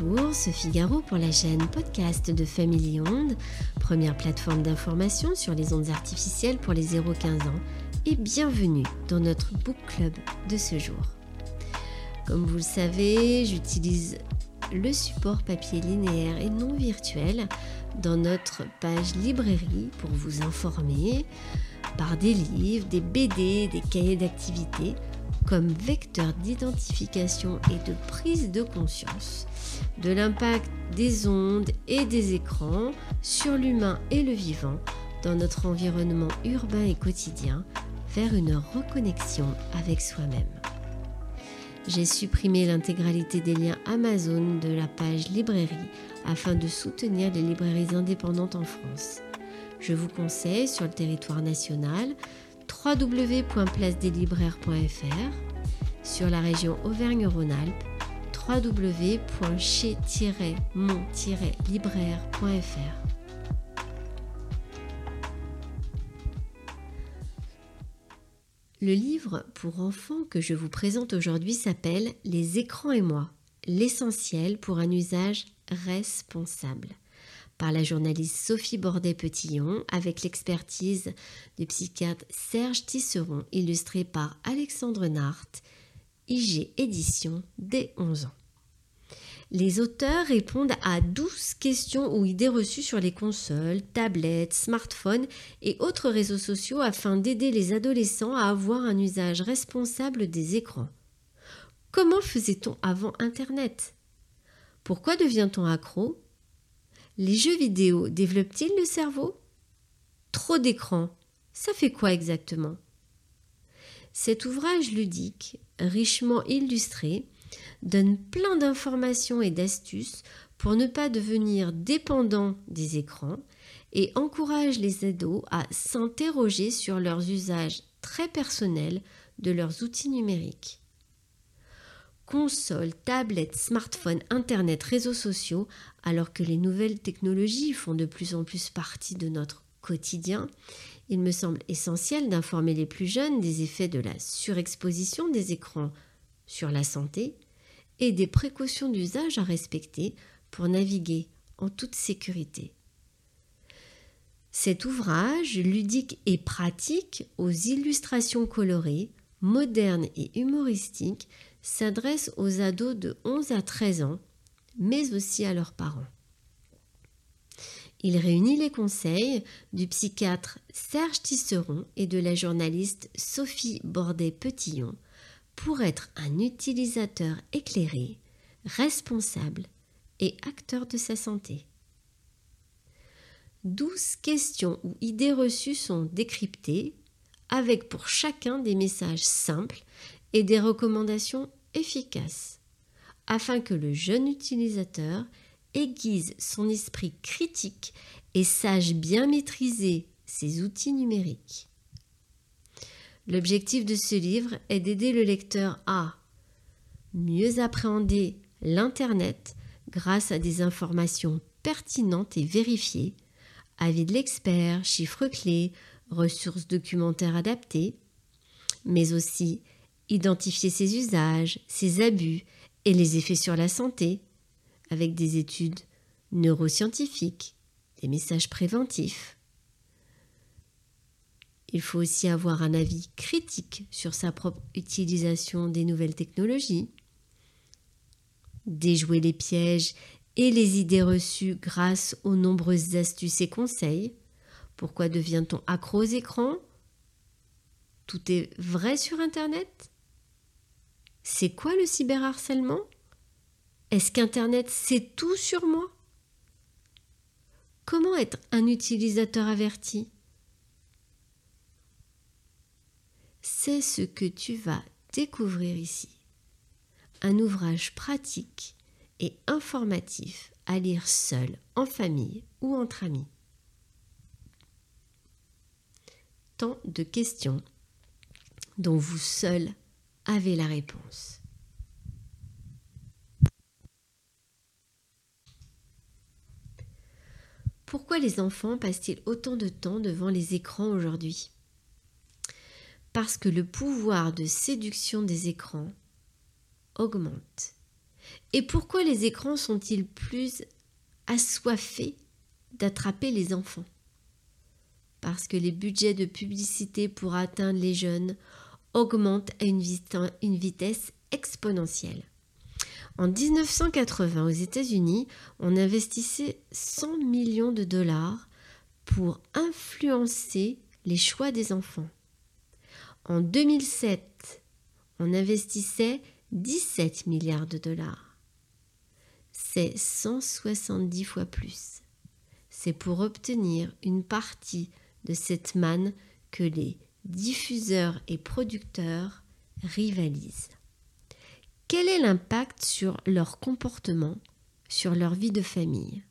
Bonjour, Sophie Garot pour la chaîne podcast de Family Onde, première plateforme d'information sur les ondes artificielles pour les 0-15 ans, et bienvenue dans notre book club de ce jour. Comme vous le savez, j'utilise le support papier linéaire et non virtuel dans notre page librairie pour vous informer par des livres, des BD, des cahiers d'activité comme vecteur d'identification et de prise de conscience de l'impact des ondes et des écrans sur l'humain et le vivant dans notre environnement urbain et quotidien vers une reconnexion avec soi-même. J'ai supprimé l'intégralité des liens Amazon de la page librairie afin de soutenir les librairies indépendantes en France. Je vous conseille sur le territoire national www.placedeslibraires.fr, sur la région Auvergne-Rhône-Alpes, www.chez-mon-libraire.fr. Le livre pour enfants que je vous présente aujourd'hui s'appelle Les écrans et moi, l'essentiel pour un usage responsable par la journaliste Sophie Bordet-Petillon avec l'expertise du psychiatre Serge Tisseron, illustré par Alexandre Nart, IG Édition dès 11 ans. Les auteurs répondent à 12 questions ou idées reçues sur les consoles, tablettes, smartphones et autres réseaux sociaux afin d'aider les adolescents à avoir un usage responsable des écrans. Comment faisait-on avant Internet? Pourquoi devient-on accro? Les jeux vidéo développent-ils le cerveau? Trop d'écran, ça fait quoi exactement? Cet ouvrage ludique, richement illustré, donne plein d'informations et d'astuces pour ne pas devenir dépendant des écrans et encourage les ados à s'interroger sur leurs usages très personnels de leurs outils numériques consoles, tablettes, smartphones, Internet, réseaux sociaux, alors que les nouvelles technologies font de plus en plus partie de notre quotidien, il me semble essentiel d'informer les plus jeunes des effets de la surexposition des écrans sur la santé et des précautions d'usage à respecter pour naviguer en toute sécurité. Cet ouvrage, ludique et pratique, aux illustrations colorées, modernes et humoristiques, s'adresse aux ados de 11 à 13 ans, mais aussi à leurs parents. Il réunit les conseils du psychiatre Serge Tisseron et de la journaliste Sophie Bordet-Petillon pour être un utilisateur éclairé, responsable et acteur de sa santé. Douze questions ou idées reçues sont décryptées, avec pour chacun des messages simples et des recommandations efficaces afin que le jeune utilisateur aiguise son esprit critique et sache bien maîtriser ses outils numériques. L'objectif de ce livre est d'aider le lecteur à mieux appréhender l'Internet grâce à des informations pertinentes et vérifiées, avis de l'expert, chiffres clés, ressources documentaires adaptées, mais aussi identifier ses usages, ses abus et les effets sur la santé, avec des études neuroscientifiques, des messages préventifs. Il faut aussi avoir un avis critique sur sa propre utilisation des nouvelles technologies, déjouer les pièges et les idées reçues grâce aux nombreuses astuces et conseils. Pourquoi devient-on accro aux écrans? Tout est vrai sur Internet? C'est quoi le cyberharcèlement? Est-ce qu'Internet sait tout sur moi? Comment être un utilisateur averti? C'est ce que tu vas découvrir ici. Un ouvrage pratique et informatif à lire seul, en famille ou entre amis. Tant de questions dont vous seul avez la réponse. Pourquoi les enfants passent-ils autant de temps devant les écrans aujourd'hui? Parce que le pouvoir de séduction des écrans augmente. Et pourquoi les écrans sont-ils plus assoiffés d'attraper les enfants? Parce que les budgets de publicité pour atteindre les jeunes augmentent à une, vitesse exponentielle. En 1980, aux États-Unis, on investissait 100 millions de dollars pour influencer les choix des enfants. En 2007, on investissait 17 milliards de dollars. C'est 170 fois plus. C'est pour obtenir une partie de cette manne que les diffuseurs et producteurs rivalisent. Quel est l'impact sur leur comportement, sur leur vie de famille?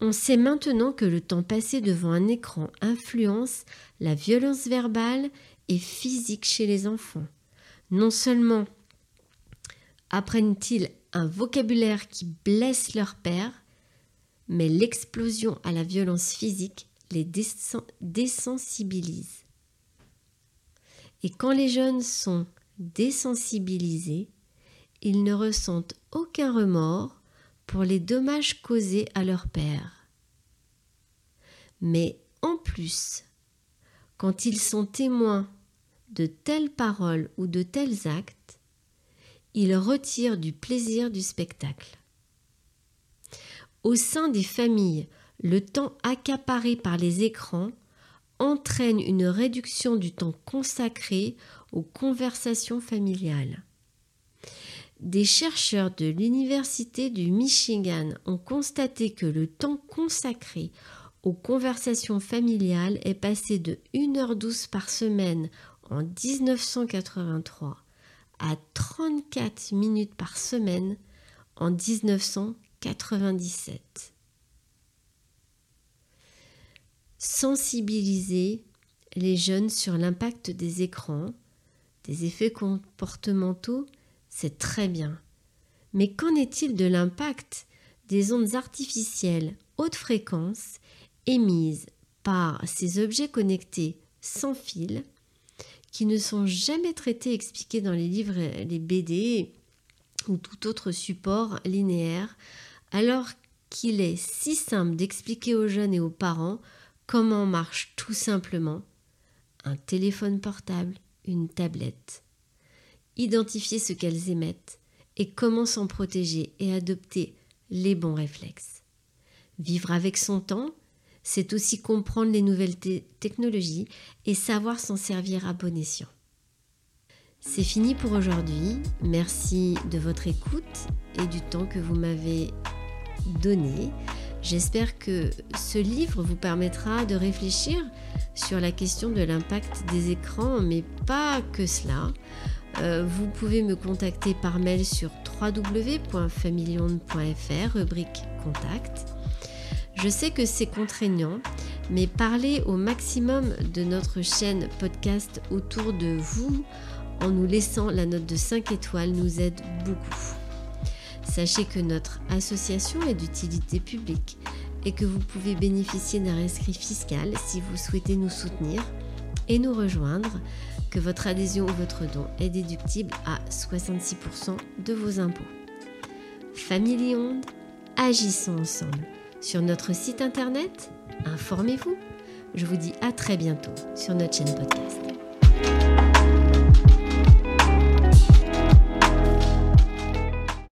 On sait maintenant que le temps passé devant un écran influence la violence verbale et physique chez les enfants. Non seulement apprennent-ils un vocabulaire qui blesse leur père, mais l'explosion à la violence physique les désensibilise. Et quand les jeunes sont désensibilisés, ils ne ressentent aucun remords pour les dommages causés à leur père. Mais en plus, quand ils sont témoins de telles paroles ou de tels actes, ils retirent du plaisir du spectacle. Au sein des familles, le temps accaparé par les écrans entraîne une réduction du temps consacré aux conversations familiales. Des chercheurs de l'Université du Michigan ont constaté que le temps consacré aux conversations familiales est passé de 1h12 par semaine en 1983 à 34 minutes par semaine en 1997. Sensibiliser les jeunes sur l'impact des écrans, des effets comportementaux c'est très bien. Mais qu'en est-il de l'impact des ondes artificielles haute fréquence émises par ces objets connectés sans fil qui ne sont jamais traités expliqués dans les livres, les BD ou tout autre support linéaire, alors qu'il est si simple d'expliquer aux jeunes et aux parents comment marche tout simplement un téléphone portable, une tablette? Identifier ce qu'elles émettent et comment s'en protéger et adopter les bons réflexes. Vivre avec son temps, c'est aussi comprendre les nouvelles technologies et savoir s'en servir à bon escient. C'est fini pour aujourd'hui. Merci de votre écoute et du temps que vous m'avez donné. J'espère que ce livre vous permettra de réfléchir sur la question de l'impact des écrans, mais pas que cela. Euh, vous pouvez me contacter par mail sur www.familion.fr, rubrique contact. Je sais que c'est contraignant, mais parler au maximum de notre chaîne podcast autour de vous en nous laissant la note de 5 étoiles nous aide beaucoup. Sachez que notre association est d'utilité publique et que vous pouvez bénéficier d'un rescrit fiscal si vous souhaitez nous soutenir et nous rejoindre que votre adhésion ou votre don est déductible à 66% de vos impôts. Family Onde, agissons ensemble. Sur notre site internet, informez-vous. Je vous dis à très bientôt sur notre chaîne podcast.